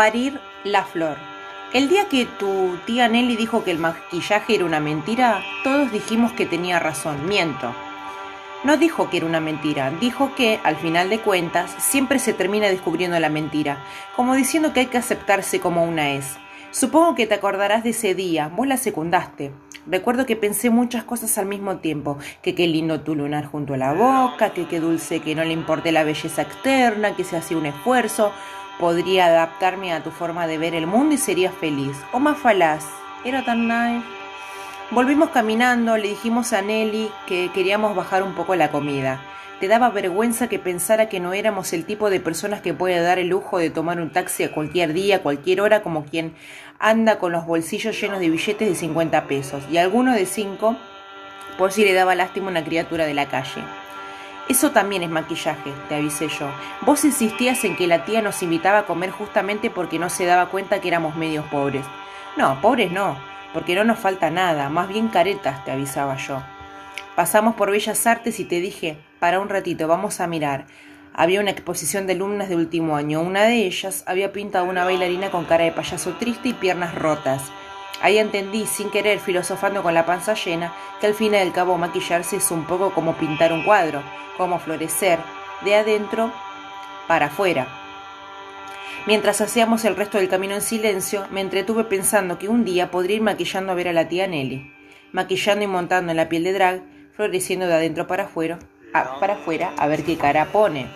Parir la flor. El día que tu tía Nelly dijo que el maquillaje era una mentira, todos dijimos que tenía razón. Miento. No dijo que era una mentira, dijo que, al final de cuentas, siempre se termina descubriendo la mentira, como diciendo que hay que aceptarse como una es. Supongo que te acordarás de ese día, vos la secundaste. Recuerdo que pensé muchas cosas al mismo tiempo, que qué lindo tu lunar junto a la boca, que qué dulce que no le importe la belleza externa, que se hacía un esfuerzo, podría adaptarme a tu forma de ver el mundo y sería feliz. O más falaz, era tan nice. Volvimos caminando, le dijimos a Nelly que queríamos bajar un poco la comida. Te daba vergüenza que pensara que no éramos el tipo de personas que puede dar el lujo de tomar un taxi a cualquier día, a cualquier hora, como quien anda con los bolsillos llenos de billetes de 50 pesos y alguno de 5 por si le daba lástima una criatura de la calle. Eso también es maquillaje, te avisé yo. Vos insistías en que la tía nos invitaba a comer justamente porque no se daba cuenta que éramos medios pobres. No, pobres no, porque no nos falta nada, más bien caretas, te avisaba yo. Pasamos por Bellas Artes y te dije, para un ratito, vamos a mirar. Había una exposición de alumnas de último año. Una de ellas había pintado una bailarina con cara de payaso triste y piernas rotas. Ahí entendí, sin querer, filosofando con la panza llena, que al fin y al cabo maquillarse es un poco como pintar un cuadro, como florecer, de adentro para afuera. Mientras hacíamos el resto del camino en silencio, me entretuve pensando que un día podría ir maquillando a ver a la tía Nelly, maquillando y montando en la piel de drag, floreciendo de adentro para afuera, a, para afuera a ver qué cara pone.